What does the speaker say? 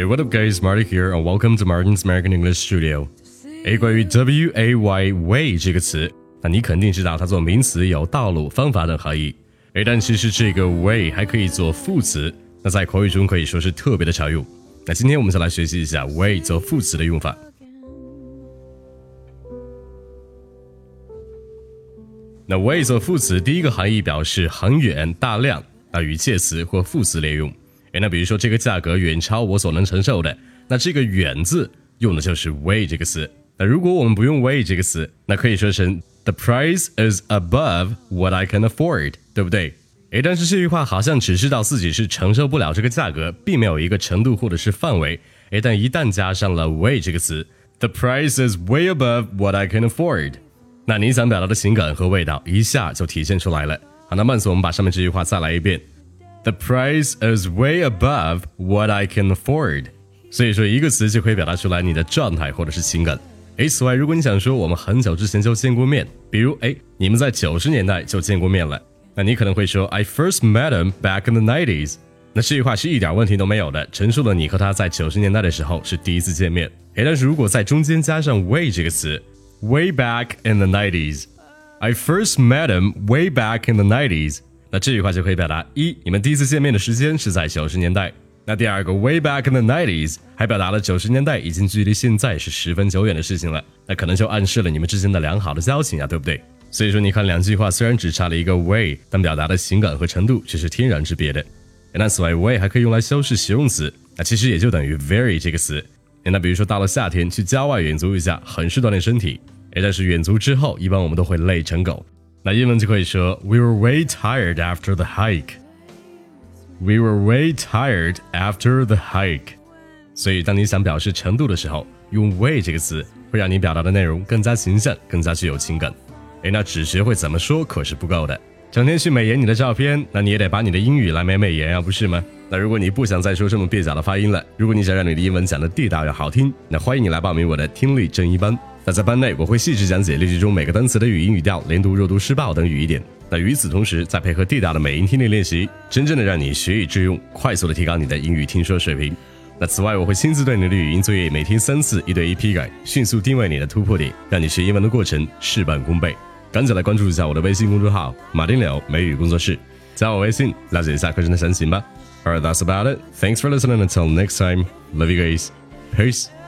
Hey, what up, guys? Marty here, and welcome to Martin's American English Studio. 哎，关于 W A Y way 这个词，那你肯定知道它做名词有道路、方法等含义。哎，但其实这个 way 还可以做副词，那在口语中可以说是特别的常用。那今天我们就来学习一下 way 做副词的用法。那 way 做副词，第一个含义表示很远、大量，啊，与介词或副词连用。哎，那比如说这个价格远超我所能承受的，那这个远字用的就是 way 这个词。那如果我们不用 way 这个词，那可以说成 the price is above what I can afford，对不对？哎，但是这句话好像只知道自己是承受不了这个价格，并没有一个程度或者是范围。哎，但一旦加上了 way 这个词，the price is way above what I can afford，那你想表达的情感和味道一下就体现出来了。好，那慢速我们把上面这句话再来一遍。The price is way above what I can afford。所以说，一个词就可以表达出来你的状态或者是情感。诶，此外，如果你想说我们很久之前就见过面，比如诶，你们在九十年代就见过面了，那你可能会说 I first met him back in the nineties。那这句话是一点问题都没有的，陈述了你和他在九十年代的时候是第一次见面。诶，但是如果在中间加上 way 这个词，way back in the nineties，I first met him way back in the nineties。那这句话就可以表达：一，你们第一次见面的时间是在九十年代；那第二个，way back in the nineties，还表达了九十年代已经距离现在是十分久远的事情了。那可能就暗示了你们之间的良好的交情啊，对不对？所以说，你看两句话虽然只差了一个 way，但表达的情感和程度却是天壤之别的。那此外，way 还可以用来修饰形容词，那其实也就等于 very 这个词。那比如说到了夏天去郊外远足一下，很是锻炼身体。哎，但是远足之后，一般我们都会累成狗。那英文就可以说 We were way tired after the hike. We were way tired after the hike. 所以，当你想表示程度的时候，用 way 这个词会让你表达的内容更加形象，更加具有情感。诶，那只学会怎么说可是不够的，整天去美颜你的照片，那你也得把你的英语来美美颜啊，不是吗？那如果你不想再说这么蹩脚的发音了，如果你想让你的英文讲的地道又好听，那欢迎你来报名我的听力正一班。那在班内，我会细致讲解例句中每个单词的语音语调、连读、弱读、失爆等语义点。那与此同时，再配合地道的美音听力练习，真正的让你学以致用，快速的提高你的英语听说水平。那此外，我会亲自对你的语音作业每天三次，一对一批改，迅速定位你的突破点，让你学英文的过程事半功倍。赶紧来关注一下我的微信公众号“马丁柳美语工作室”，加我微信了解一下课程的详情吧。Alright, that's about it. Thanks for listening. Until next time, love you guys. Peace.